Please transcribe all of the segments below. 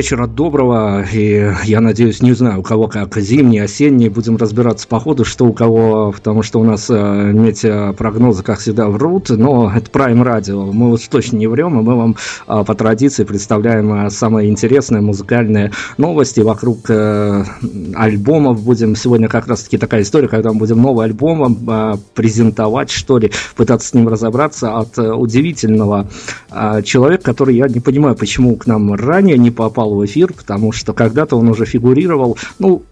Вечера доброго, и я надеюсь, не знаю, у кого как зимний, осенний, будем разбираться по ходу, что у кого, потому что у нас э, метеопрогнозы, как всегда, врут, но это Prime Radio, мы уж точно не врем, и мы вам э, по традиции представляем э, самые интересные музыкальные новости вокруг альбомов, будем сегодня как раз-таки такая история, когда мы будем новый альбом презентовать, что ли, пытаться с ним разобраться от удивительного человека, который я не понимаю, почему к нам ранее не попал в эфир, потому что когда-то он уже фигурировал, ну,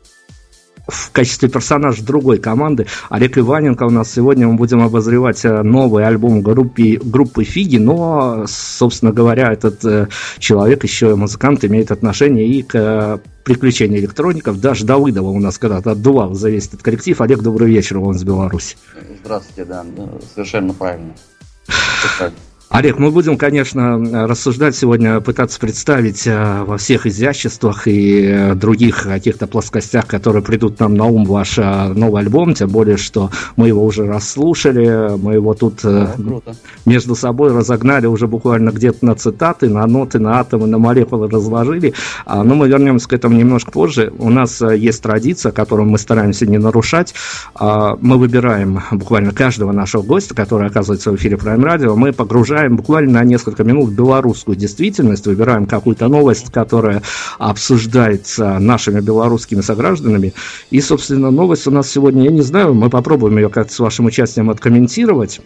в качестве персонажа другой команды. Олег Иваненко у нас сегодня мы будем обозревать э, новый альбом группы, группы Фиги, но, собственно говоря, этот э, человек еще музыкант имеет отношение и к э, приключению электроников. Даже Давыдова у нас когда-то отдувал за весь этот коллектив. Олег, добрый вечер, он из Беларуси. Здравствуйте, да, совершенно правильно. Олег, мы будем, конечно, рассуждать сегодня, пытаться представить э, во всех изяществах и э, других каких-то плоскостях, которые придут нам на ум ваш э, новый альбом, тем более, что мы его уже расслушали, мы его тут да, между собой разогнали уже буквально где-то на цитаты, на ноты, на атомы, на молекулы разложили, а, но мы вернемся к этому немножко позже. У нас есть традиция, которую мы стараемся не нарушать. А, мы выбираем буквально каждого нашего гостя, который оказывается в эфире Prime Radio, мы погружаем погружаем буквально на несколько минут белорусскую действительность, выбираем какую-то новость, которая обсуждается нашими белорусскими согражданами. И, собственно, новость у нас сегодня, я не знаю, мы попробуем ее как-то с вашим участием откомментировать.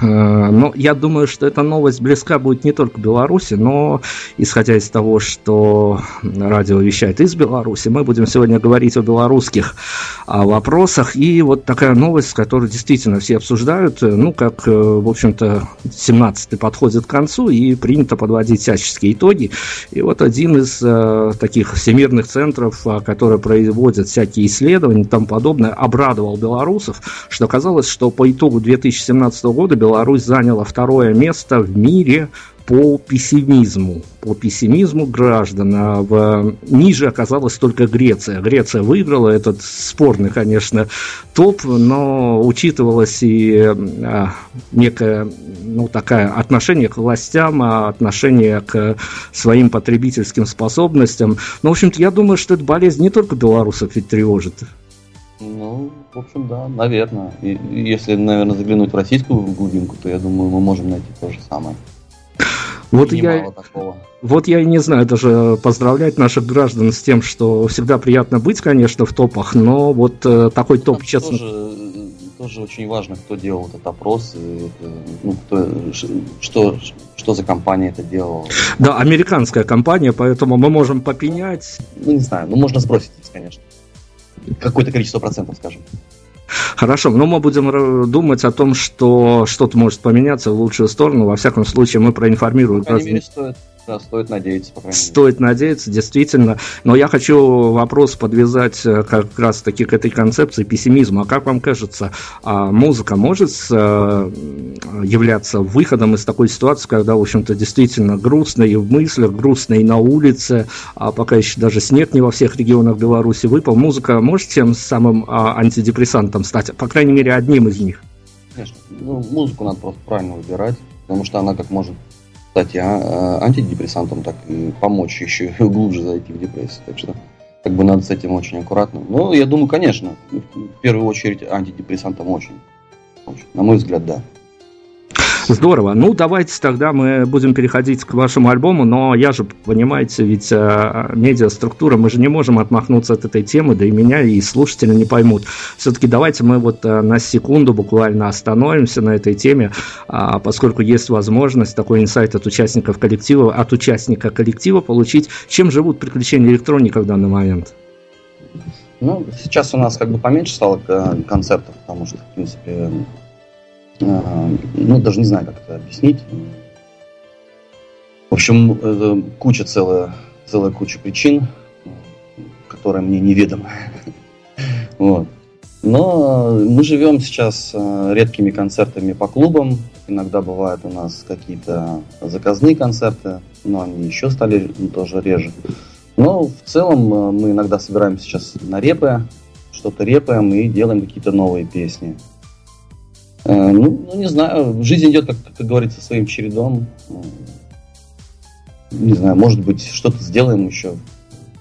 Э, но я думаю, что эта новость близка будет не только Беларуси, но исходя из того, что радио вещает из Беларуси, мы будем сегодня говорить о белорусских вопросах. И вот такая новость, которую действительно все обсуждают, э, ну, как, э, в общем-то, 17-й подходит к концу, и принято подводить всяческие итоги. И вот один из таких всемирных центров, которые производят всякие исследования и тому подобное, обрадовал белорусов, что казалось, что по итогу 2017 года Беларусь заняла второе место в мире по пессимизму, по пессимизму граждан. А в, ниже оказалась только Греция. Греция выиграла этот спорный, конечно, топ, но учитывалось и а, некое, ну, такое отношение к властям, а отношение к своим потребительским способностям. Ну, в общем-то, я думаю, что эта болезнь не только белорусов ведь тревожит. Ну, в общем, да, наверное. И, если, наверное, заглянуть в российскую глубинку, то я думаю, мы можем найти то же самое. Вот я, вот я и не знаю даже поздравлять наших граждан с тем, что всегда приятно быть, конечно, в топах, но вот э, такой топ, Там честно... Тоже, тоже очень важно, кто делал этот опрос, и, ну, кто, что, что за компания это делала. Да, американская компания, поэтому мы можем попенять. Ну, не знаю, ну можно сбросить, конечно какое-то количество процентов, скажем. Хорошо, но мы будем думать о том, что что-то может поменяться в лучшую сторону. Во всяком случае, мы проинформируем. По крайней мере, стоит стоит надеяться, по крайней мере. Стоит надеяться, действительно. Но я хочу вопрос подвязать э, как раз-таки к этой концепции пессимизма. А как вам кажется, а музыка может э, являться выходом из такой ситуации, когда, в общем-то, действительно грустно и в мыслях, грустно и на улице, а пока еще даже снег не во всех регионах Беларуси выпал. Музыка может тем самым а, антидепрессантом стать, по крайней мере, одним из них? Конечно. Ну, музыку надо просто правильно выбирать, потому что она как может кстати, а, а, антидепрессантам так и помочь еще глубже зайти в депрессию. Так что как бы надо с этим очень аккуратно. Но я думаю, конечно, в первую очередь антидепрессантам очень. На мой взгляд, да. Здорово. Ну, давайте тогда мы будем переходить к вашему альбому, но я же, понимаете, ведь э, медиаструктура, мы же не можем отмахнуться от этой темы, да и меня, и слушатели не поймут. Все-таки давайте мы вот э, на секунду буквально остановимся на этой теме, э, поскольку есть возможность такой инсайт от участников коллектива, от участника коллектива получить, чем живут приключения электроника в данный момент. Ну, сейчас у нас как бы поменьше стало э, концертов, потому что, в принципе, ну, даже не знаю, как это объяснить. В общем, куча целая, целая куча причин, которые мне неведомы. Вот. Но мы живем сейчас э, редкими концертами по клубам. Иногда бывают у нас какие-то заказные концерты, но они еще стали тоже реже. Но в целом э, мы иногда собираемся сейчас на репы, что-то репаем и делаем какие-то новые песни. Э, ну, ну, не знаю, жизнь идет, как, как говорится, своим чередом. Не знаю, может быть, что-то сделаем еще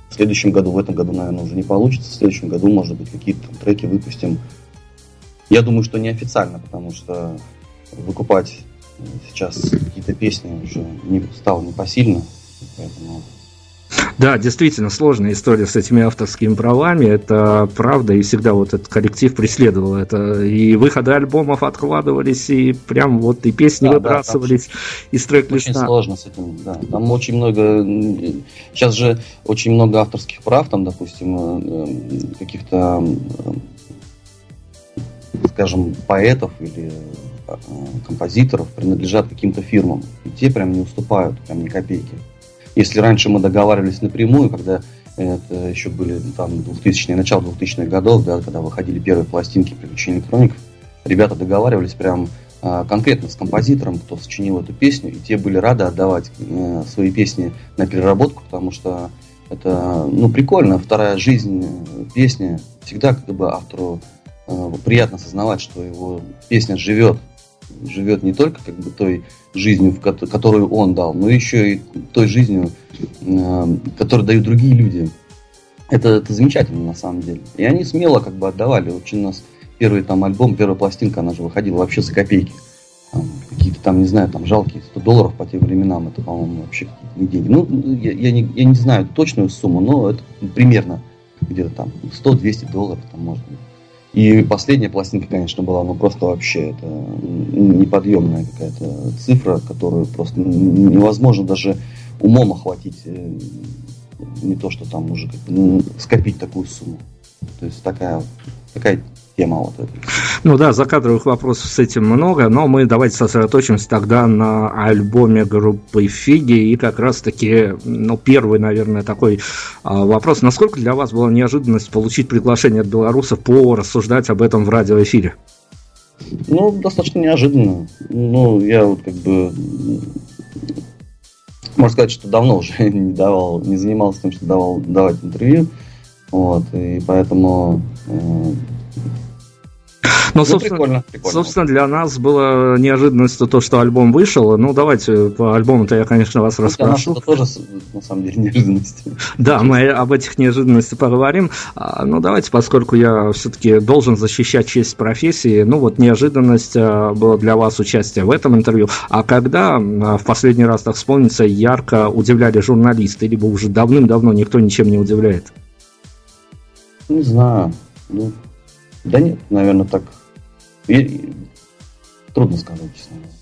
в следующем году. В этом году, наверное, уже не получится. В следующем году, может быть, какие-то треки выпустим. Я думаю, что неофициально, потому что выкупать сейчас какие-то песни уже не стало непосильно. Поэтому да, действительно сложная история с этими авторскими правами, это правда, и всегда вот этот коллектив преследовал это. И выходы альбомов откладывались, и прям вот и песни да, выбрасывались да, из трек-листа. Очень сложно с этим, да. Там очень много, сейчас же очень много авторских прав, там, допустим, э, каких-то, э, скажем, поэтов или э, композиторов принадлежат каким-то фирмам. И те прям не уступают, прям ни копейки. Если раньше мы договаривались напрямую, когда это еще были там 2000-е, начало 2000-х годов, да, когда выходили первые пластинки приключений электроников, ребята договаривались прям, а, конкретно с композитором, кто сочинил эту песню, и те были рады отдавать э, свои песни на переработку, потому что это ну, прикольно, вторая жизнь песни. Всегда как бы автору э, приятно осознавать, что его песня живет. Живет не только как бы той жизнью, в которую он дал, но еще и той жизнью, э, которую дают другие люди. Это, это замечательно на самом деле. И они смело как бы отдавали. Очень у нас первый там альбом, первая пластинка, она же выходила вообще за копейки. Там, какие-то там, не знаю, там жалкие 100 долларов по тем временам, это, по-моему, вообще не деньги. Ну, я, я, не, я не знаю точную сумму, но это примерно где-то там 100-200 долларов, там, может быть. И последняя пластинка, конечно, была, ну, просто вообще, это неподъемная какая-то цифра, которую просто невозможно даже умом охватить, э, не то, что там уже скопить такую сумму. То есть такая, такая тема вот эта. Ну да, закадровых вопросов с этим много, но мы давайте сосредоточимся тогда на альбоме группы Фиги и как раз-таки, ну, первый, наверное, такой а, вопрос. Насколько для вас была неожиданность получить приглашение от белорусов по рассуждать об этом в радиоэфире? Ну, достаточно неожиданно. Ну, я вот как бы можно сказать, что давно уже не давал, не занимался тем, что давал давать интервью. Вот, и поэтому э, ну, ну, собственно, прикольно, прикольно. собственно, для нас было неожиданностью то, что альбом вышел. Ну, давайте по альбому-то я, конечно, вас ну, расспрошу. Это тоже, на самом деле, неожиданность. Да, мы об этих неожиданностях поговорим. А, ну, давайте, поскольку я все-таки должен защищать честь профессии, ну, вот неожиданность а, была для вас участие в этом интервью. А когда а, в последний раз, так вспомнится, ярко удивляли журналисты, либо уже давным-давно никто ничем не удивляет? Не знаю. Ну, да нет, наверное, так и, трудно сказать, честно говоря.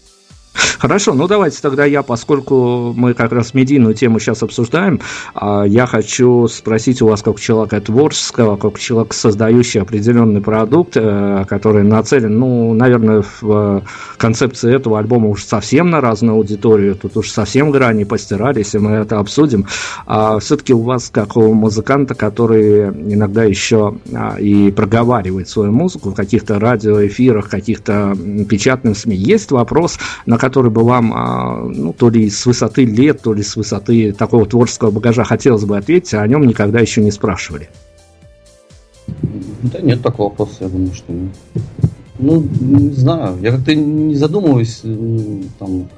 Хорошо, ну давайте тогда я, поскольку мы как раз медийную тему сейчас обсуждаем, а, я хочу спросить у вас, как человека творческого, как человека, создающего определенный продукт, э, который нацелен, ну, наверное, в концепции этого альбома уж совсем на разную аудиторию, тут уж совсем грани постирались, и мы это обсудим. А все-таки у вас, как у музыканта, который иногда еще а, и проговаривает свою музыку в каких-то радиоэфирах, каких-то печатных СМИ, есть вопрос, на который бы вам, а, ну, то ли с высоты лет, то ли с высоты такого творческого багажа хотелось бы ответить, а о нем никогда еще не спрашивали? Да нет такого вопроса, я думаю, что нет. Ну, не знаю, я как-то не задумываюсь, там,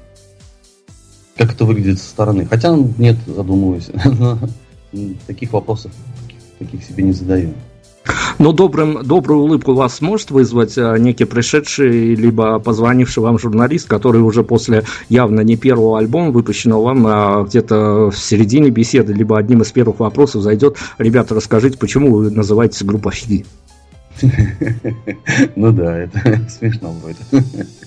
как это выглядит со стороны. Хотя нет, задумываюсь. Таких вопросов таких себе не задаю. Но добрым, добрую улыбку вас может вызвать э, некий пришедший, либо позвонивший вам журналист, который уже после явно не первого альбома, выпущенного вам, а где-то в середине беседы, либо одним из первых вопросов зайдет, ребята, расскажите, почему вы называетесь группа Фиги? Ну да, это смешно будет.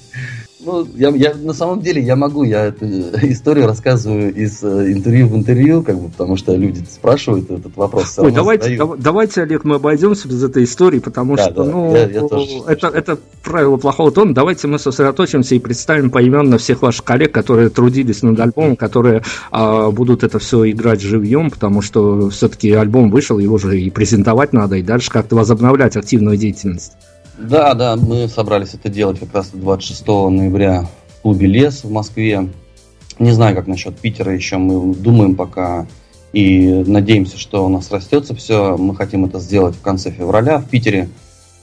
Ну, я, я на самом деле я могу, я эту историю рассказываю из э, интервью в интервью, как бы, потому что люди спрашивают этот вопрос. Ой, давайте, да, давайте, Олег, мы обойдемся без этой истории, потому да, что, да, ну, я, я тоже это, это правило плохого тона. Давайте мы сосредоточимся и представим поименно всех ваших коллег, которые трудились над альбомом, которые а, будут это все играть живьем, потому что все-таки альбом вышел, его же и презентовать надо, и дальше как-то возобновлять активную деятельность. Да, да, мы собрались это делать как раз 26 ноября в клубе «Лес» в Москве. Не знаю, как насчет Питера еще, мы думаем пока и надеемся, что у нас растется все. Мы хотим это сделать в конце февраля в Питере.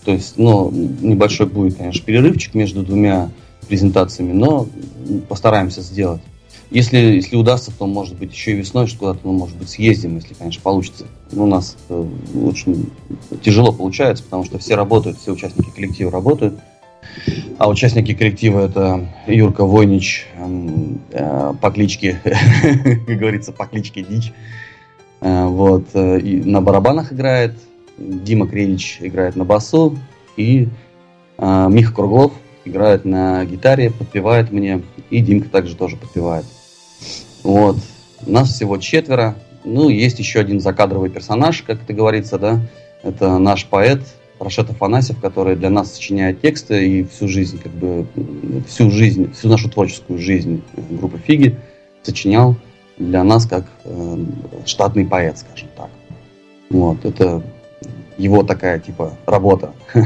То есть, ну, небольшой будет, конечно, перерывчик между двумя презентациями, но постараемся сделать. Если, если удастся, то, может быть, еще и весной что куда-то, ну, может быть, съездим, если, конечно, получится. Ну, у нас э, очень тяжело получается, потому что все работают, все участники коллектива работают. А участники коллектива это Юрка Войнич эм, э, по кличке, как говорится, по кличке Дичь. Э, вот, э, и на барабанах играет, Дима Крилич играет на басу, и э, Миха Круглов играет на гитаре, подпевает мне, и Димка также тоже подпевает. Вот. Нас всего четверо. Ну, есть еще один закадровый персонаж, как это говорится, да. Это наш поэт Рашет Афанасьев, который для нас сочиняет тексты и всю жизнь, как бы, всю жизнь, всю нашу творческую жизнь группы Фиги сочинял для нас как э, штатный поэт, скажем так. Вот, это его такая, типа, работа.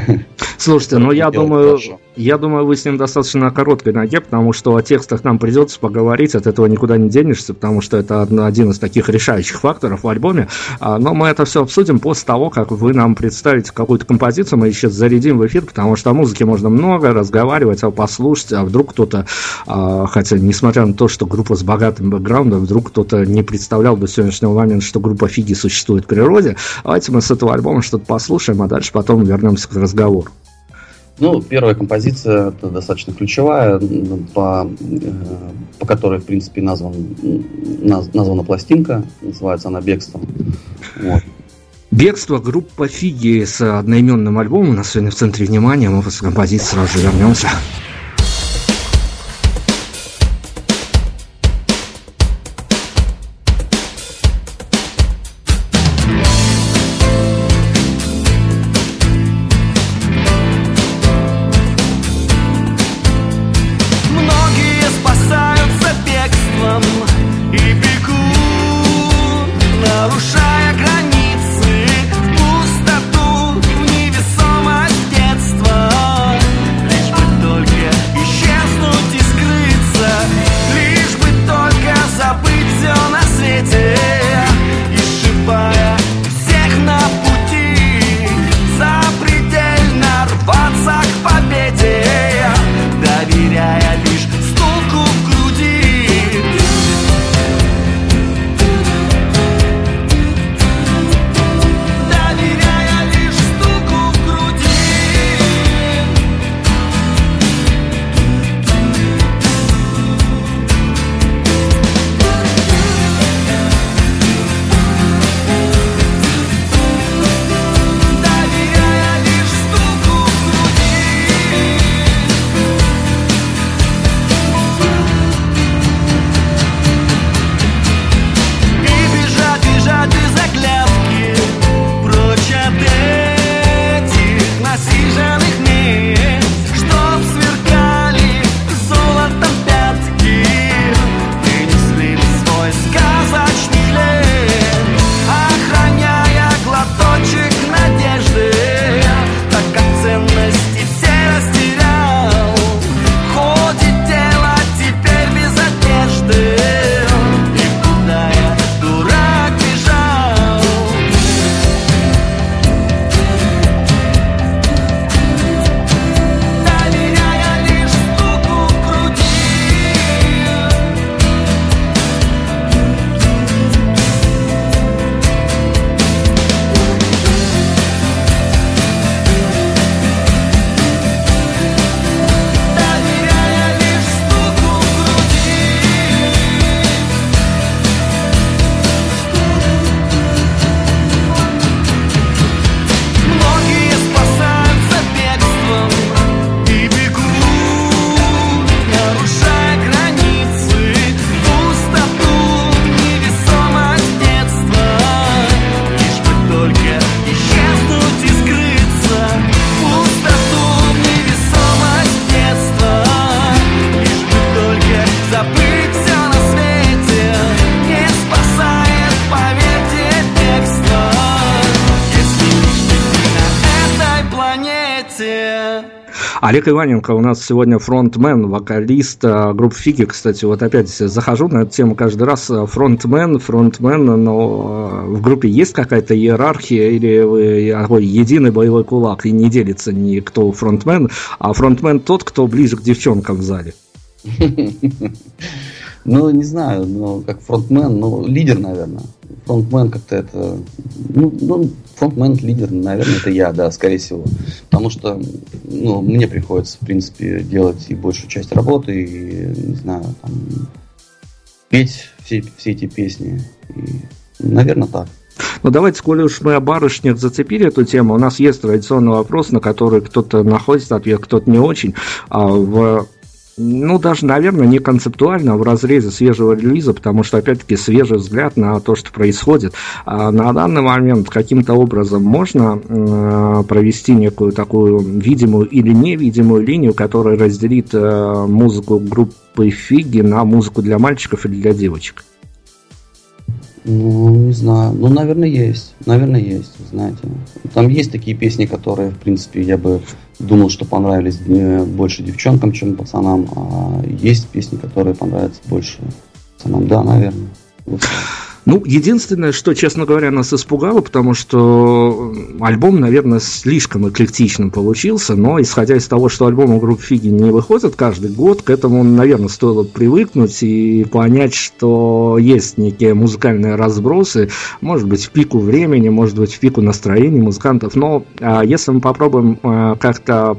Слушайте, ну я думаю, я думаю, вы с ним достаточно на короткой ноге, потому что о текстах нам придется поговорить, от этого никуда не денешься, потому что это один из таких решающих факторов в альбоме. А, но мы это все обсудим после того, как вы нам представите какую-то композицию, мы сейчас зарядим в эфир, потому что о музыке можно много разговаривать, а послушать, а вдруг кто-то, а, хотя несмотря на то, что группа с богатым бэкграундом, вдруг кто-то не представлял до сегодняшнего момента, что группа Фиги существует в природе, давайте мы с этого альбома что-то послушаем, а дальше потом вернемся к разговору. Ну, первая композиция это достаточно ключевая, по, э, по которой, в принципе, назван, наз, названа пластинка. Называется она «Бегством». Вот. Бегство, группа Фиги с одноименным альбомом у нас сегодня в центре внимания. Мы после композиции сразу же вернемся. Олег Иваненко у нас сегодня фронтмен, вокалист э, группы Фиги. Кстати, вот опять захожу на эту тему каждый раз. Фронтмен, фронтмен, но э, в группе есть какая-то иерархия или вы единый боевой кулак и не делится никто фронтмен, а фронтмен тот, кто ближе к девчонкам в зале? Ну, не знаю, но как фронтмен, ну, лидер, наверное. Фронтмен как-то это... Ну, ну, фронтмен, лидер, наверное, это я, да, скорее всего. Потому что, ну, мне приходится, в принципе, делать и большую часть работы, и, не знаю, там, петь все, все эти песни. И, наверное, так. Ну, давайте, коли уж мы о барышнях зацепили эту тему, у нас есть традиционный вопрос, на который кто-то находит ответ, кто-то не очень. А в ну, даже, наверное, не концептуально, а в разрезе свежего релиза, потому что, опять-таки, свежий взгляд на то, что происходит. А на данный момент каким-то образом можно э, провести некую такую видимую или невидимую линию, которая разделит э, музыку группы Фиги на музыку для мальчиков или для девочек? Ну, не знаю. Ну, наверное, есть. Наверное, есть, знаете. Там есть такие песни, которые, в принципе, я бы думал, что понравились больше девчонкам, чем пацанам. А есть песни, которые понравятся больше пацанам. Да, наверное. Вот. Ну, единственное, что, честно говоря, нас испугало, потому что альбом, наверное, слишком эклектичным получился, но исходя из того, что альбомы группы Фиги не выходят каждый год, к этому, наверное, стоило привыкнуть и понять, что есть некие музыкальные разбросы, может быть, в пику времени, может быть, в пику настроения музыкантов, но а, если мы попробуем а, как-то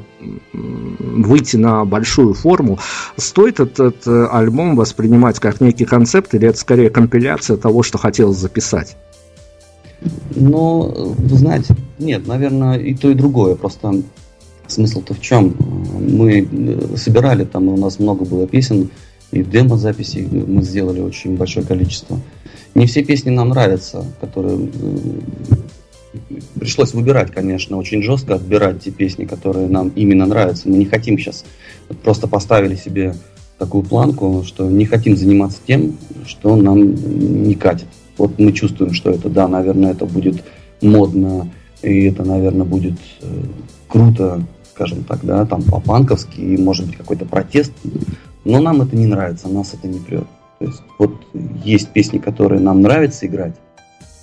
выйти на большую форму, стоит этот э, альбом воспринимать как некий концепт или это скорее компиляция того, что хотелось записать? Ну, вы знаете, нет, наверное, и то, и другое. Просто смысл-то в чем? Мы э, собирали, там у нас много было песен, и демо-записей мы сделали очень большое количество. Не все песни нам нравятся, которые э, пришлось выбирать, конечно, очень жестко отбирать те песни, которые нам именно нравятся. Мы не хотим сейчас, просто поставили себе такую планку, что не хотим заниматься тем, что нам не катит. Вот мы чувствуем, что это, да, наверное, это будет модно, и это, наверное, будет э, круто, скажем так, да, там по-панковски, и может быть какой-то протест, но нам это не нравится, нас это не прет. То есть вот есть песни, которые нам нравится играть,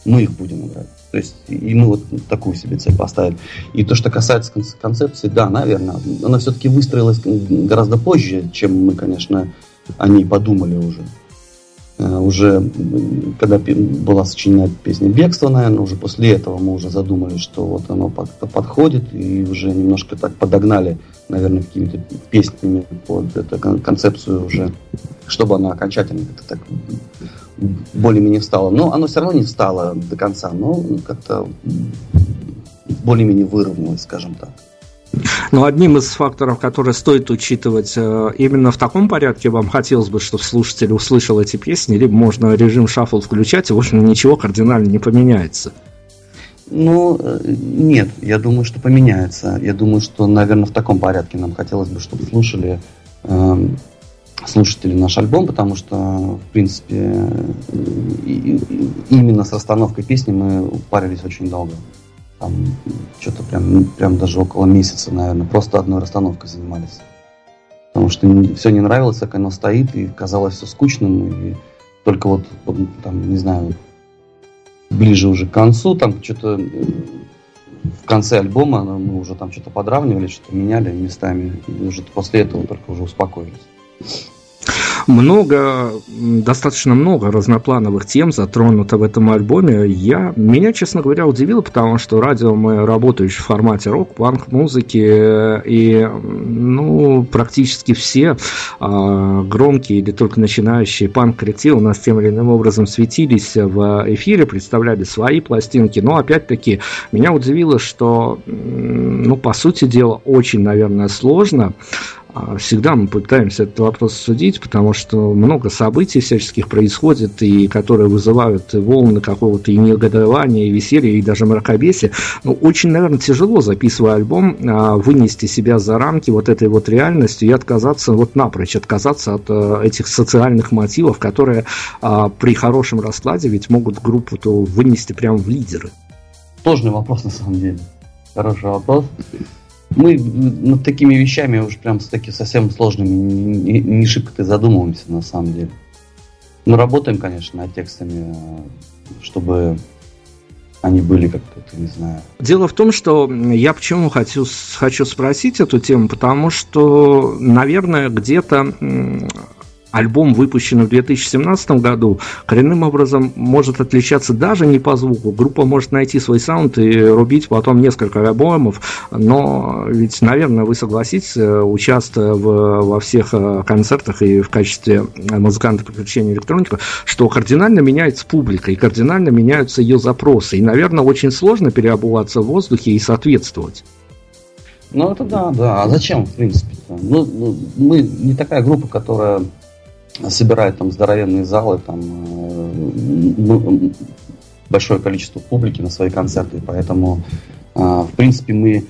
мы их будем играть. То есть и мы вот такую себе цель поставили. И то, что касается концепции, да, наверное, она все-таки выстроилась гораздо позже, чем мы, конечно, о ней подумали уже. Э, уже когда была сочинена песня «Бегство», наверное, уже после этого мы уже задумались, что вот оно подходит, и уже немножко так подогнали, наверное, какими-то песнями под эту концепцию уже, чтобы она окончательно как-то так более-менее встало. Но оно все равно не встало до конца, но как-то более-менее выровнялось, скажем так. Но одним из факторов, которые стоит учитывать э, именно в таком порядке, вам хотелось бы, чтобы слушатель услышал эти песни, либо можно режим шаффл включать, и, в общем, ничего кардинально не поменяется. Ну, э, нет, я думаю, что поменяется. Я думаю, что, наверное, в таком порядке нам хотелось бы, чтобы слушали эм, слушатели наш альбом, потому что, в принципе, именно с расстановкой песни мы парились очень долго. Там что-то прям, прям даже около месяца, наверное, просто одной расстановкой занимались. Потому что все не нравилось, как оно стоит, и казалось все скучным, и только вот, там, не знаю, ближе уже к концу, там что-то э, в конце альбома мы уже там что-то подравнивали, что-то меняли местами, и уже после этого только уже успокоились. Много, достаточно много разноплановых тем затронуто в этом альбоме. Я, меня, честно говоря, удивило, потому что радио мы работающие в формате рок, панк, музыки, и ну, практически все э, громкие или только начинающие панк-коллективы у нас тем или иным образом светились в эфире, представляли свои пластинки, но опять-таки меня удивило, что, ну, по сути дела, очень, наверное, сложно а, всегда мы пытаемся этот вопрос судить, потому что много событий всяческих происходит, и которые вызывают волны какого-то и негодования, и веселья, и даже мракобесия. Но ну, очень, наверное, тяжело, записывая альбом, а, вынести себя за рамки вот этой вот реальности и отказаться вот напрочь, отказаться от э, этих социальных мотивов, которые а, при хорошем раскладе ведь могут группу то вынести прямо в лидеры. Сложный вопрос, на самом деле. Хороший вопрос мы над такими вещами уж прям с такими совсем сложными не, не шибко-то задумываемся на самом деле. Мы работаем, конечно, над текстами, чтобы они были как-то, не знаю. Дело в том, что я почему хочу, хочу спросить эту тему, потому что, наверное, где-то альбом, выпущенный в 2017 году, коренным образом может отличаться даже не по звуку. Группа может найти свой саунд и рубить потом несколько альбомов, но ведь, наверное, вы согласитесь, участвуя в, во всех э, концертах и в качестве музыканта приключения электроника, что кардинально меняется публика и кардинально меняются ее запросы. И, наверное, очень сложно переобуваться в воздухе и соответствовать. Ну, это да, да. А зачем, в принципе? Ну, ну, мы не такая группа, которая собирает там здоровенные залы, там э, большое количество публики на свои концерты, поэтому, э, в принципе, мы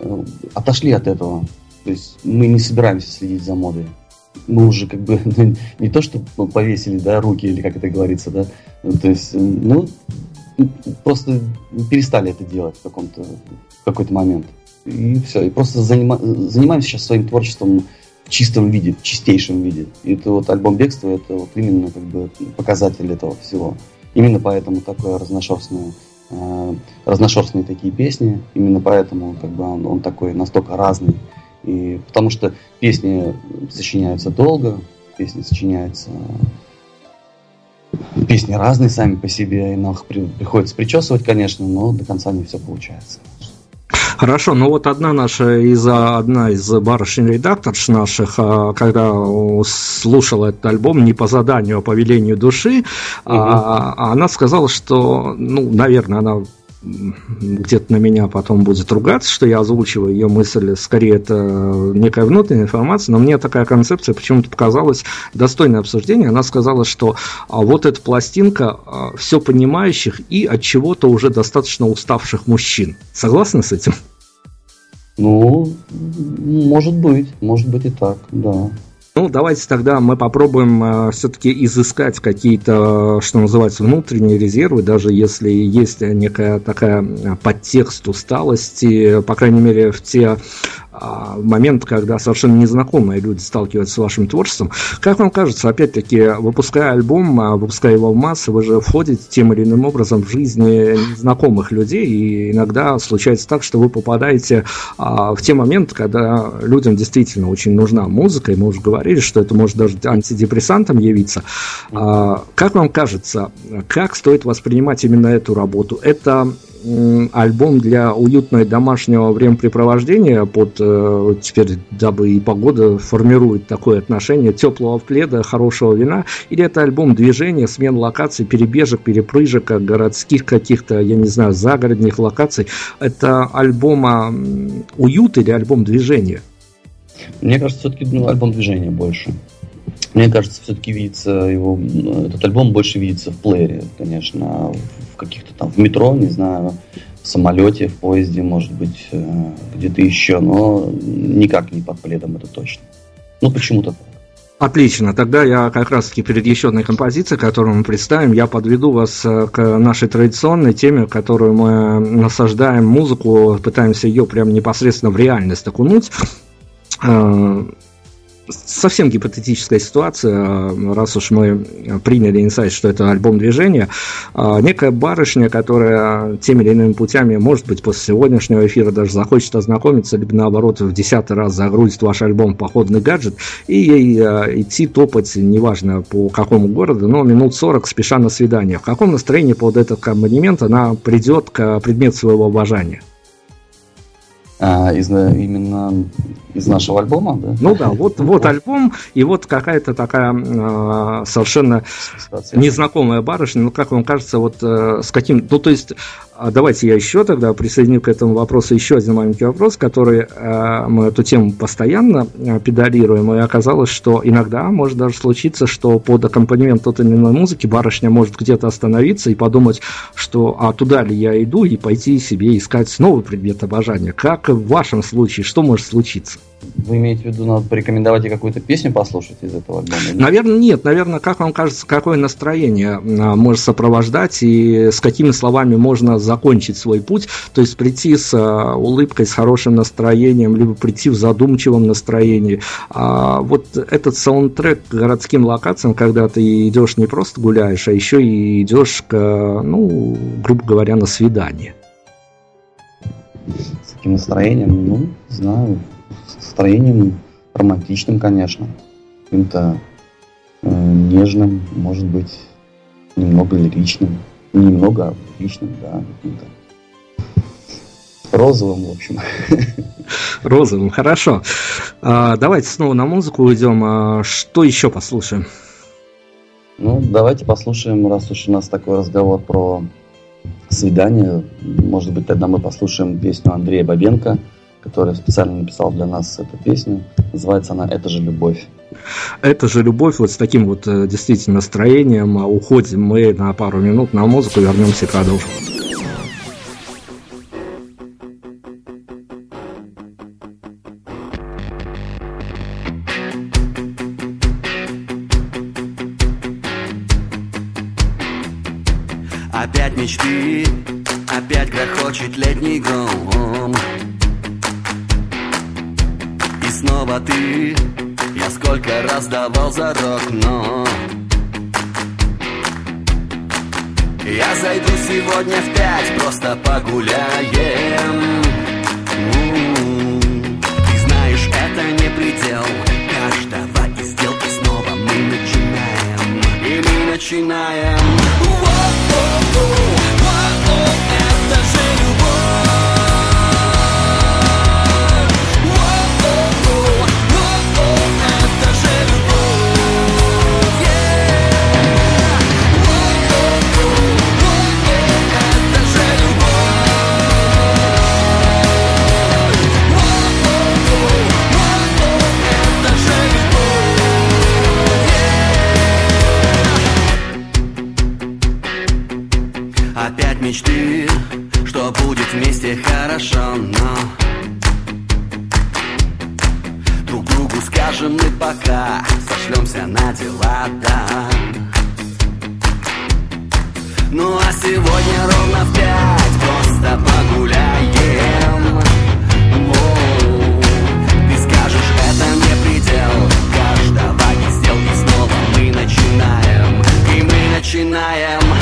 э, отошли от этого. То есть мы не собираемся следить за модой. мы уже как бы ну, не то, что повесили, да, руки, или как это говорится, да, то есть, ну, просто перестали это делать в каком-то в какой-то момент. И все. И просто занима, занимаемся сейчас своим творчеством чистом виде, чистейшем виде. И это вот альбом «Бегство» это вот именно как бы показатель этого всего. Именно поэтому такое разношерстное э, разношерстные такие песни. Именно поэтому как бы он, он такой настолько разный. И потому что песни сочиняются долго, песни сочиняются песни разные сами по себе, и нам их приходится причесывать, конечно, но до конца не все получается. Хорошо, но вот одна наша из одна из барышень редакторш наших, а, когда слушала этот альбом не по заданию, а по велению души, угу. она сказала, что, ну, наверное, она где-то на меня потом будет ругаться, что я озвучиваю ее мысль, скорее это некая внутренняя информация, но мне такая концепция почему-то показалась достойной обсуждения. Она сказала, что а, вот эта пластинка а, все понимающих и от чего-то уже достаточно уставших мужчин. Согласны с этим? Ну, может быть, может быть и так, да. Ну, давайте тогда мы попробуем э, все-таки изыскать какие-то, что называется, внутренние резервы, даже если есть некая такая подтекст усталости, по крайней мере, в те а, момент, когда совершенно незнакомые люди сталкиваются с вашим творчеством. Как вам кажется, опять-таки, выпуская альбом, а, выпуская его в массы, вы же входите тем или иным образом в жизни незнакомых людей, и иногда случается так, что вы попадаете а, в те моменты, когда людям действительно очень нужна музыка, и мы уже говорили, что это может даже антидепрессантом явиться. Как вам кажется, как стоит воспринимать именно эту работу? Это альбом для уютного домашнего времяпрепровождения под э, теперь, дабы и погода формирует такое отношение теплого пледа, хорошего вина, или это альбом движения, смен локаций, перебежек, перепрыжек, городских каких-то, я не знаю, загородных локаций. Это альбом уют или альбом движения? Мне кажется, все-таки ну, альбом движения больше. Мне кажется, все-таки видится его, этот альбом больше видится в плеере, конечно, в каких-то там, в метро, не знаю, в самолете, в поезде, может быть, э, где-то еще, но никак не под пледом, это точно. Ну, почему-то так. Отлично, тогда я как раз-таки перед еще одной композицией, которую мы представим, я подведу вас э, к нашей традиционной теме, которую мы насаждаем музыку, пытаемся ее прямо непосредственно в реальность окунуть. Совсем гипотетическая ситуация, раз уж мы приняли инсайт, что это альбом движения, а, некая барышня, которая теми или иными путями, может быть, после сегодняшнего эфира даже захочет ознакомиться, либо наоборот в десятый раз загрузит ваш альбом «Походный гаджет», и ей а, идти топать, неважно по какому городу, но минут 40 спеша на свидание. В каком настроении под этот абонемент она придет к предмету своего обожания? А, из, именно из нашего альбома, да? Ну да, вот, вот альбом, и вот какая-то такая э, совершенно незнакомая барышня, ну, как вам кажется, вот э, с каким... Ну, то есть, а давайте я еще тогда присоединю к этому вопросу еще один маленький вопрос, который э, мы эту тему постоянно э, педалируем, и оказалось, что иногда может даже случиться, что под аккомпанемент той или иной музыки барышня может где-то остановиться и подумать, что а туда ли я иду, и пойти себе искать новый предмет обожания. Как в вашем случае, что может случиться? Вы имеете в виду, надо порекомендовать ей какую-то песню послушать из этого альбома? Наверное, нет. Наверное, как вам кажется, какое настроение а, может сопровождать и с какими словами можно закончить свой путь? То есть прийти с а, улыбкой, с хорошим настроением, либо прийти в задумчивом настроении. А вот этот саундтрек к городским локациям, когда ты идешь не просто гуляешь, а еще и идешь, к, ну, грубо говоря, на свидание. С каким настроением? Ну, знаю, настроением романтичным, конечно, каким-то э, нежным, может быть, немного лиричным, немного а лиричным, да, каким-то розовым, в общем. Розовым, хорошо. А, давайте снова на музыку уйдем. А, что еще послушаем? Ну, давайте послушаем, раз уж у нас такой разговор про свидание. Может быть, тогда мы послушаем песню Андрея Бабенко – который специально написал для нас эту песню. Называется она «Это же любовь». Это же любовь вот с таким вот э, действительно настроением. А уходим мы на пару минут на музыку, вернемся к продолжим. Опять мечты сколько раз давал за рок, но Я зайду сегодня в пять Просто погуляем. Ты знаешь, это не предел Каждого из сделки снова мы начинаем. И мы начинаем мечты, что будет вместе хорошо, но Друг другу скажем мы пока, сошлемся на дела, да. Ну а сегодня ровно в пять просто погуляем. Воу. Ты скажешь, это не предел Каждого из сделки снова мы начинаем И мы начинаем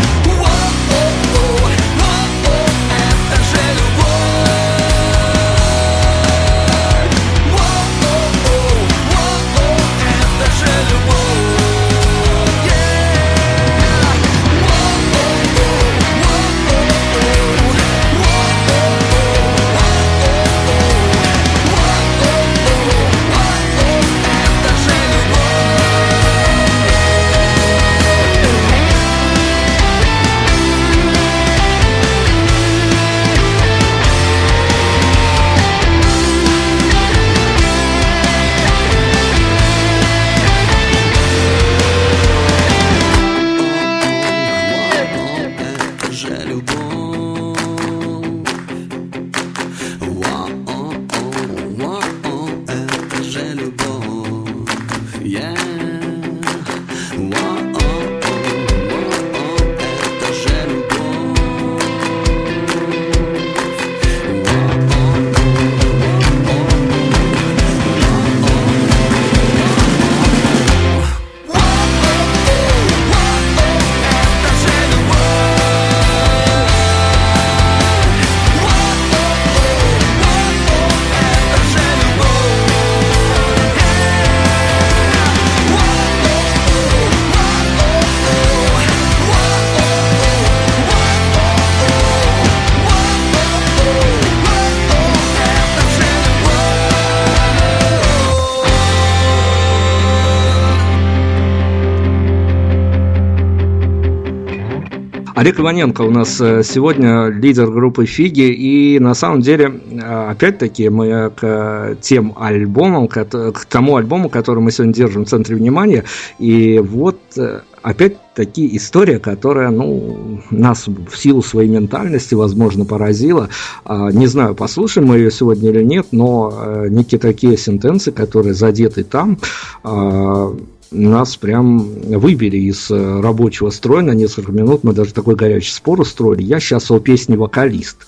Олег Иваненко у нас э, сегодня лидер группы «Фиги», и на самом деле, э, опять-таки, мы к тем альбомам, к тому альбому, который мы сегодня держим в центре внимания, и вот э, опять-таки история, которая, ну, нас в силу своей ментальности, возможно, поразила. А, не знаю, послушаем мы ее сегодня или нет, но некие такие сентенции, которые задеты там, а, нас прям выбили из э, рабочего строя на несколько минут. Мы даже такой горячий спор устроили. Я сейчас у песни вокалист.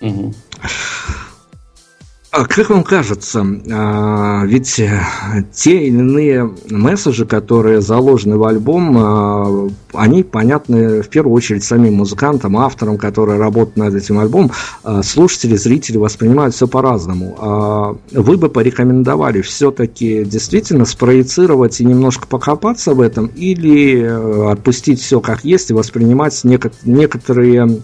Угу. А как вам кажется, а, ведь э, те или иные месседжи, которые заложены в альбом, а, они понятны в первую очередь самим музыкантам, авторам, которые работают над этим альбомом. Слушатели, зрители воспринимают все по-разному. Вы бы порекомендовали все-таки действительно спроецировать и немножко покопаться в этом, или э, отпустить все как есть и воспринимать некоторые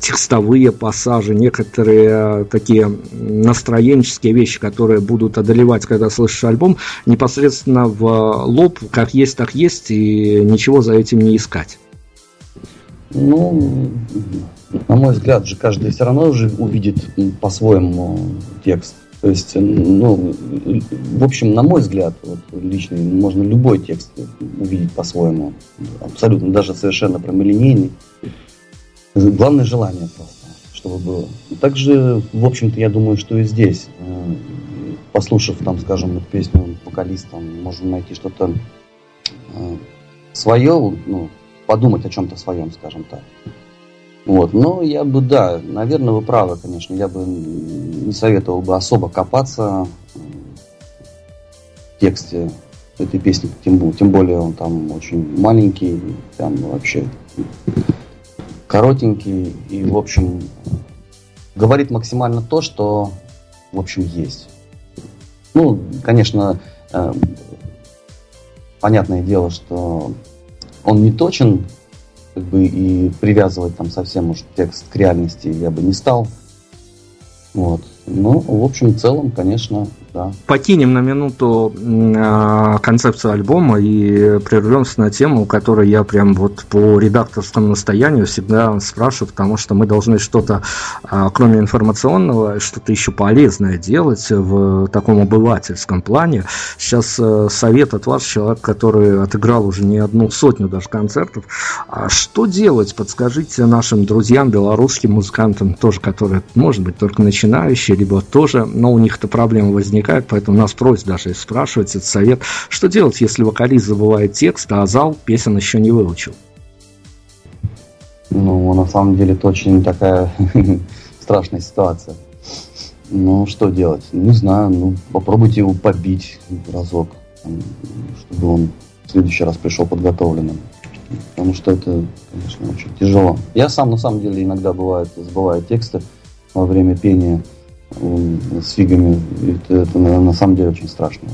текстовые пассажи, некоторые а, такие настроенческие вещи, которые будут одолевать, когда слышишь альбом, непосредственно в лоб, как есть, так есть, и ничего за этим не искать. Ну, на мой взгляд же, каждый все равно уже увидит по-своему текст. То есть, ну, в общем, на мой взгляд, вот, личный, можно любой текст увидеть по-своему. Абсолютно, даже совершенно прямолинейный. Главное желание просто, чтобы было. Также, в общем-то, я думаю, что и здесь, э, послушав, там, скажем, песню вокалиста, можно найти что-то э, свое, ну, подумать о чем-то своем, скажем так. Вот. Но я бы, да, наверное, вы правы, конечно. Я бы не советовал бы особо копаться в тексте этой песни, тем, тем более он там очень маленький, там вообще коротенький и, в общем, говорит максимально то, что, в общем, есть. Ну, конечно, э, понятное дело, что он не точен, как бы и привязывать там совсем уж текст к реальности я бы не стал. Вот. Ну, в общем, в целом, конечно, да. Покинем на минуту э, концепцию альбома и прервемся на тему, которую я прям вот по редакторскому настоянию всегда спрашиваю, потому что мы должны что-то, э, кроме информационного, что-то еще полезное делать в таком обывательском плане. Сейчас э, совет от вас, человек, который отыграл уже не одну сотню даже концертов. А что делать? Подскажите нашим друзьям, белорусским музыкантам, тоже, которые, может быть, только начинающие, либо тоже, но у них-то проблема возникает, поэтому нас просят даже спрашивать этот совет. Что делать, если вокалист забывает текст, а зал песен еще не выучил? Ну, на самом деле, это очень такая страшная ситуация. Ну, что делать? Не знаю, ну, попробуйте его побить разок, чтобы он в следующий раз пришел подготовленным. Потому что это, конечно, очень тяжело. Я сам, на самом деле, иногда бывает, забываю тексты во время пения с фигами. Это, это на, на самом деле очень страшно.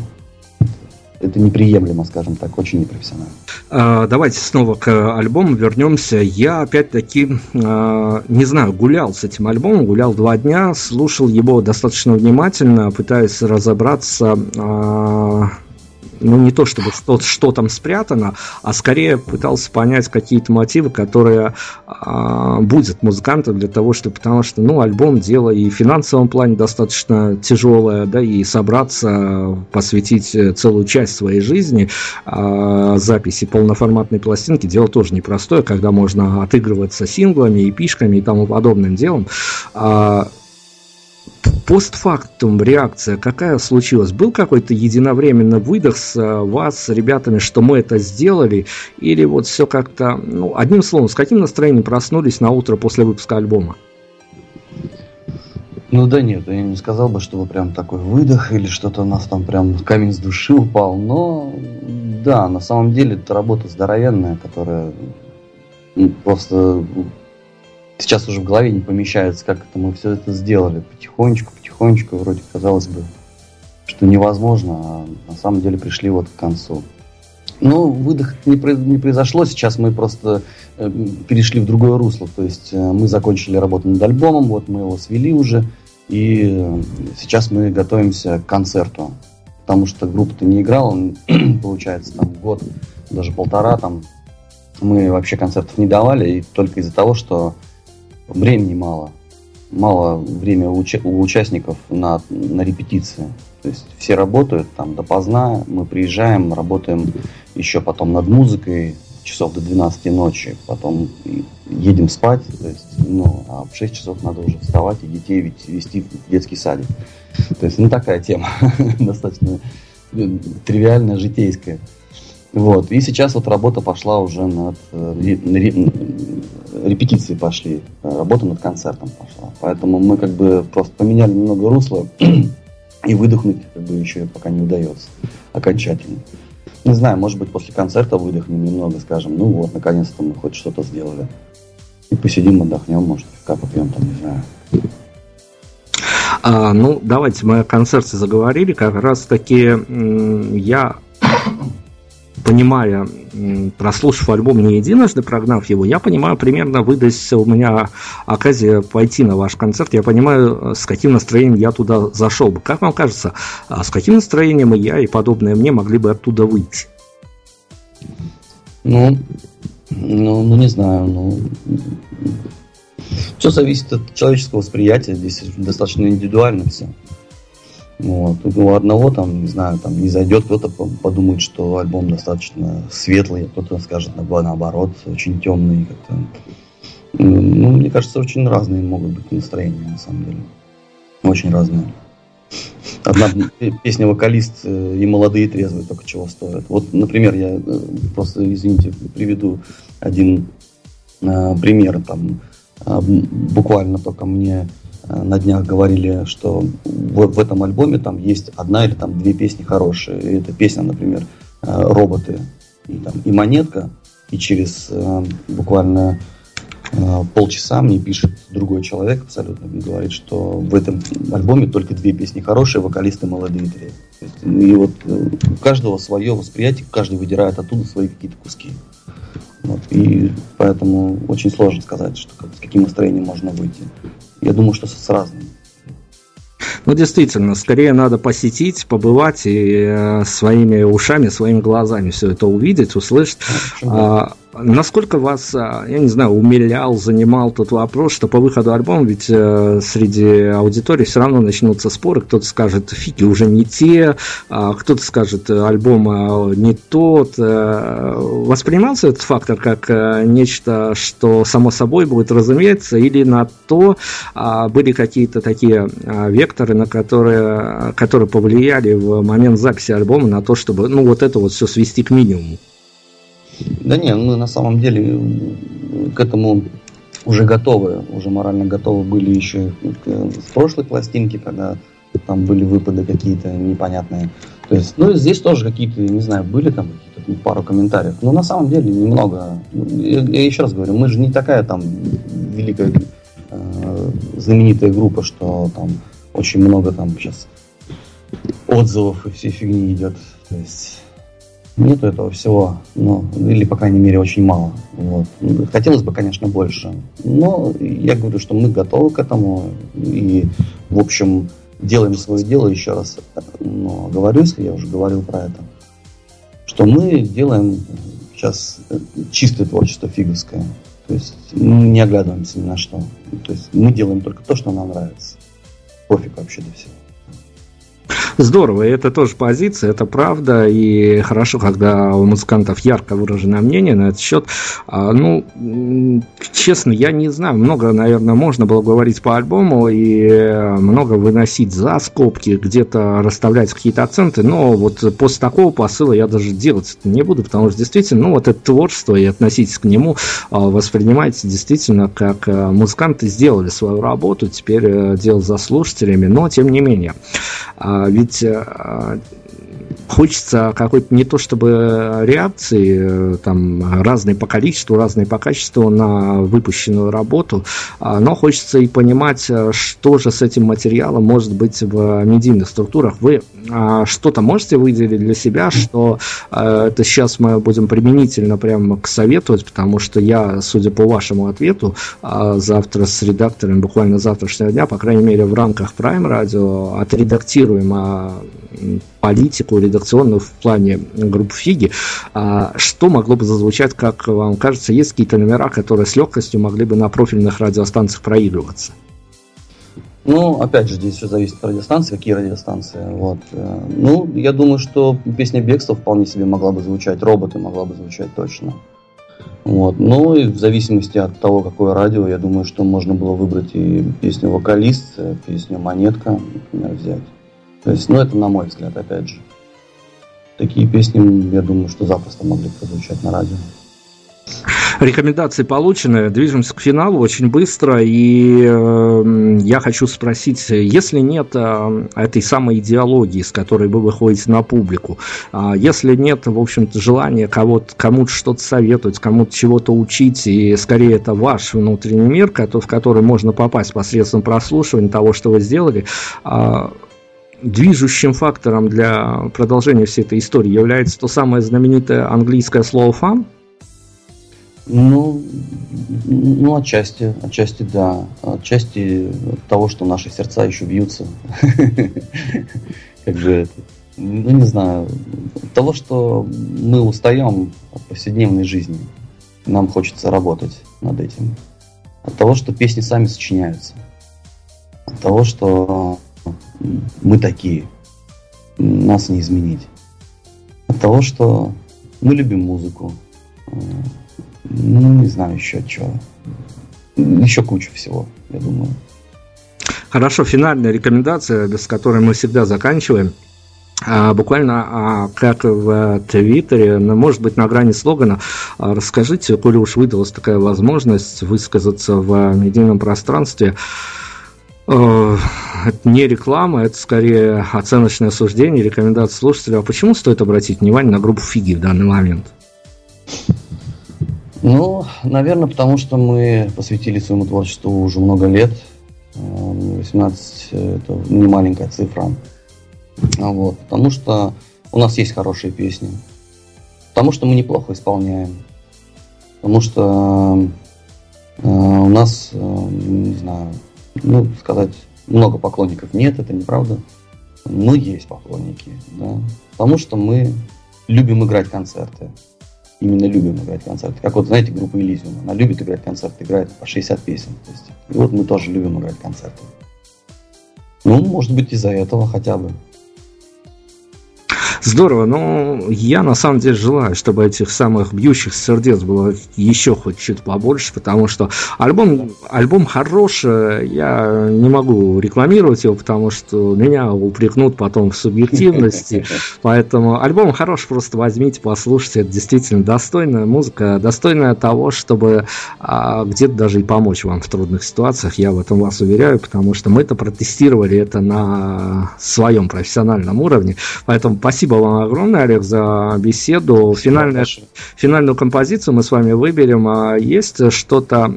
Это неприемлемо, скажем так, очень непрофессионально. А, давайте снова к альбому вернемся. Я опять-таки, а, не знаю, гулял с этим альбомом, гулял два дня, слушал его достаточно внимательно, пытаясь разобраться а, ну, не то чтобы что, что там спрятано, а скорее пытался понять какие-то мотивы, которые а, будет музыкантом для того, чтобы, потому что, ну, альбом дело и в финансовом плане достаточно тяжелое, да, и собраться, посвятить целую часть своей жизни а, записи полноформатной пластинки, дело тоже непростое, когда можно отыгрываться синглами, эпишками и тому подобным делом. А, постфактум реакция какая случилась? Был какой-то единовременно выдох с э, вас, с ребятами, что мы это сделали? Или вот все как-то, ну, одним словом, с каким настроением проснулись на утро после выпуска альбома? Ну да нет, я не сказал бы, что вы прям такой выдох или что-то у нас там прям камень с души упал, но да, на самом деле это работа здоровенная, которая просто сейчас уже в голове не помещается, как это мы все это сделали. Потихонечку, потихонечку, вроде казалось бы, что невозможно, а на самом деле пришли вот к концу. Ну, выдох не, не произошло, сейчас мы просто э, перешли в другое русло. То есть э, мы закончили работу над альбомом, вот мы его свели уже, и э, сейчас мы готовимся к концерту. Потому что группа-то не играла, получается, там год, даже полтора там мы вообще концертов не давали, и только из-за того, что времени мало. Мало времени у, уча- у участников на, на репетиции. То есть все работают там допоздна, мы приезжаем, работаем еще потом над музыкой часов до 12 ночи, потом едем спать, то есть, ну, а в 6 часов надо уже вставать и детей ведь вести в детский садик. То есть, ну, такая тема, достаточно э, тривиальная, житейская. Вот. И сейчас вот работа пошла уже над, э, репетиции пошли, работа над концертом пошла. Поэтому мы как бы просто поменяли немного русло и выдохнуть как бы еще пока не удается окончательно. Не знаю, может быть после концерта выдохнем немного, скажем, ну вот, наконец-то мы хоть что-то сделали. И посидим, отдохнем, может, как попьем там, не знаю. А, ну, давайте мы о концерте заговорили. Как раз таки я понимая, прослушав альбом не единожды, прогнав его, я понимаю примерно, выдаст у меня оказия пойти на ваш концерт, я понимаю, с каким настроением я туда зашел бы. Как вам кажется, а с каким настроением я и подобные мне могли бы оттуда выйти? Ну, ну, ну не знаю, ну... Все зависит от человеческого восприятия, здесь достаточно индивидуально все. Вот. У одного там, не знаю, там не зайдет, кто-то подумает, что альбом достаточно светлый, кто-то скажет наоборот, очень темный. Как-то. Ну, мне кажется, очень разные могут быть настроения, на самом деле. Очень разные. Одна песня вокалист э, и молодые трезвые только чего стоят. Вот, например, я э, просто, извините, приведу один э, пример. Там А, буквально только мне э, на днях говорили, что в, в этом альбоме там есть одна или там две песни хорошие. И эта песня, например, э, «Роботы» и, там, и «Монетка». И через э, буквально э, полчаса мне пишет другой человек абсолютно и говорит, что в этом альбоме только две песни хорошие, вокалисты молодые три. И вот э, у каждого свое восприятие, каждый выдирает оттуда свои какие-то куски. Вот, и поэтому очень сложно сказать, что, с каким настроением можно выйти. Я думаю, что с, с разным. Ну, действительно, скорее надо посетить, побывать и э, своими ушами, своими глазами все это увидеть, услышать. А, Насколько вас, а, я не знаю, умилял, занимал тот вопрос, что по выходу альбома ведь э, среди аудитории все равно начнутся споры, кто-то скажет, фики уже не те, а кто-то скажет, альбом а, не тот. Э, воспринимался этот фактор как э, нечто, что само собой будет разумеется, или на то были какие-то такие векторы, на которые, которые повлияли в момент записи альбома на то, чтобы ну, вот это вот все свести к минимуму? Да не, мы на самом деле к этому уже готовы, уже морально готовы были еще с прошлой пластинки, когда там были выпады какие-то непонятные. То есть, ну, здесь тоже какие-то, не знаю, были там какие-то пару комментариев. Но на самом деле немного. Я, я еще раз говорю, мы же не такая там великая э, знаменитая группа, что там очень много там сейчас отзывов и всей фигни идет. То есть Нету этого всего, ну, или, по крайней мере, очень мало. Вот. Хотелось бы, конечно, больше. Но я говорю, что мы готовы к этому. И, в общем, делаем свое дело еще раз. Но говорюсь, я уже говорил про это, что мы делаем сейчас чистое творчество фиговское. То есть мы не оглядываемся ни на что. То есть мы делаем только то, что нам нравится. Пофиг вообще до всего. Здорово, это тоже позиция, это правда, и хорошо, когда у музыкантов ярко выраженное мнение на этот счет. А, ну, честно, я не знаю, много, наверное, можно было говорить по альбому и много выносить за скобки, где-то расставлять какие-то акценты, но вот после такого посыла я даже делать это не буду, потому что действительно, ну, вот это творчество и относитесь к нему, а, воспринимайте действительно как а, музыканты сделали свою работу, теперь э, дело за слушателями, но тем не менее. Ведь хочется какой-то не то чтобы реакции, э, там разные по количеству, разные по качеству на выпущенную работу, а, но хочется и понимать, э, что же с этим материалом может быть в медийных структурах. Вы а, что-то можете выделить для себя, что это сейчас мы будем применительно прямо к советовать, потому что я, судя по вашему ответу, а, завтра с редактором, буквально завтрашнего дня, по крайней мере в рамках Prime Radio, отредактируем политику редакционную в плане групп Фиги. А что могло бы зазвучать, как вам кажется, есть какие-то номера, которые с легкостью могли бы на профильных радиостанциях проигрываться? Ну, опять же, здесь все зависит от радиостанции, какие радиостанции. Вот. Э, ну, я думаю, что песня «Бегство» вполне себе могла бы звучать, «Роботы» могла бы звучать точно. Вот. Ну и в зависимости от того, какое радио, я думаю, что можно было выбрать и песню «Вокалист», э, песню «Монетка», например, взять. То есть, ну, это на мой взгляд, опять же. Такие песни, я думаю, что запросто могли прозвучать на радио. Рекомендации получены, движемся к финалу очень быстро, и э, я хочу спросить, если нет э, этой самой идеологии, с которой вы выходите на публику, э, если нет, в общем-то, желания кого-то, кому-то что-то советовать, кому-то чего-то учить, и скорее это ваш внутренний мир, в который можно попасть посредством прослушивания того, что вы сделали, э, движущим фактором для продолжения всей этой истории является то самое знаменитое английское слово «фан»? Ну, ну, отчасти, отчасти да. Отчасти от того, что наши сердца еще бьются. Как же это? Ну, не знаю. От того, что мы устаем от повседневной жизни. Нам хочется работать над этим. От того, что песни сами сочиняются. От того, что мы такие. Нас не изменить. От того, что мы любим музыку. Ну, не знаю еще чего. Еще куча всего, я думаю. Хорошо, финальная рекомендация, без которой мы всегда заканчиваем. а, буквально а, как в Твиттере, ну, может быть, на грани слогана. А, расскажите, коли уж выдалась такая возможность высказаться в медийном пространстве, э, не реклама, это скорее оценочное суждение, рекомендация слушателя. А почему стоит обратить внимание на группу Фиги в данный момент? Ну, наверное, потому что мы посвятили своему творчеству уже много лет. 18 э, – это не маленькая цифра. Вот, потому что у нас есть хорошие песни. Потому что мы неплохо исполняем. Потому что э, у нас, э, не знаю, ну, сказать, много поклонников нет, это неправда. Но есть поклонники, да. Потому что мы любим играть концерты. Именно любим играть концерты. Как вот, знаете, группа Elysium, она любит играть концерты, играет по 60 песен. То есть, и вот мы тоже любим играть концерты. Ну, может быть, из-за этого хотя бы. Здорово, но я на самом деле желаю, чтобы этих самых бьющих сердец было еще хоть чуть побольше, потому что альбом, альбом хороший, я не могу рекламировать его, потому что меня упрекнут потом в субъективности, поэтому альбом хороший, просто возьмите, послушайте, это действительно достойная музыка, достойная того, чтобы а, где-то даже и помочь вам в трудных ситуациях, я в этом вас уверяю, потому что мы это протестировали это на своем профессиональном уровне, поэтому спасибо Спасибо вам огромное, Олег, за беседу. Финальная, финальную композицию мы с вами выберем. А есть что-то,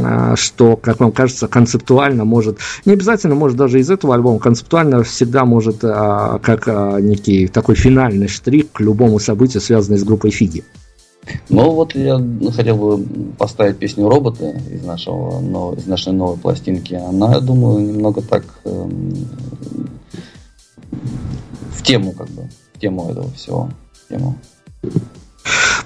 а, что, как вам кажется, концептуально может, не обязательно, может, даже из этого альбома, концептуально всегда может, а, как некий такой финальный штрих к любому событию, связанному с группой Фиги. Ну вот я хотел бы поставить песню «Роботы» из, нашего, из нашей новой пластинки. Она, я думаю, немного так эм, в тему как бы тему этого всего. Тему.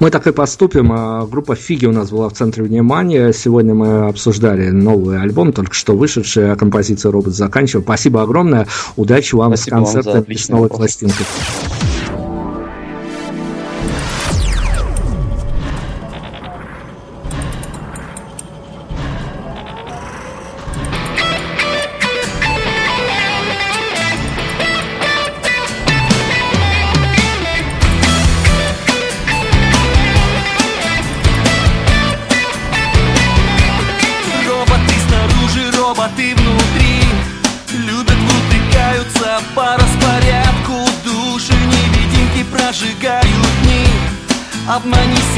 Мы так и поступим. А, группа Фиги у нас была в центре внимания. Сегодня мы обсуждали новый альбом, только что вышедшая композиция «Робот» заканчиваем. Спасибо огромное. Удачи вам Спасибо с концертом с новой пластинкой. обмани себя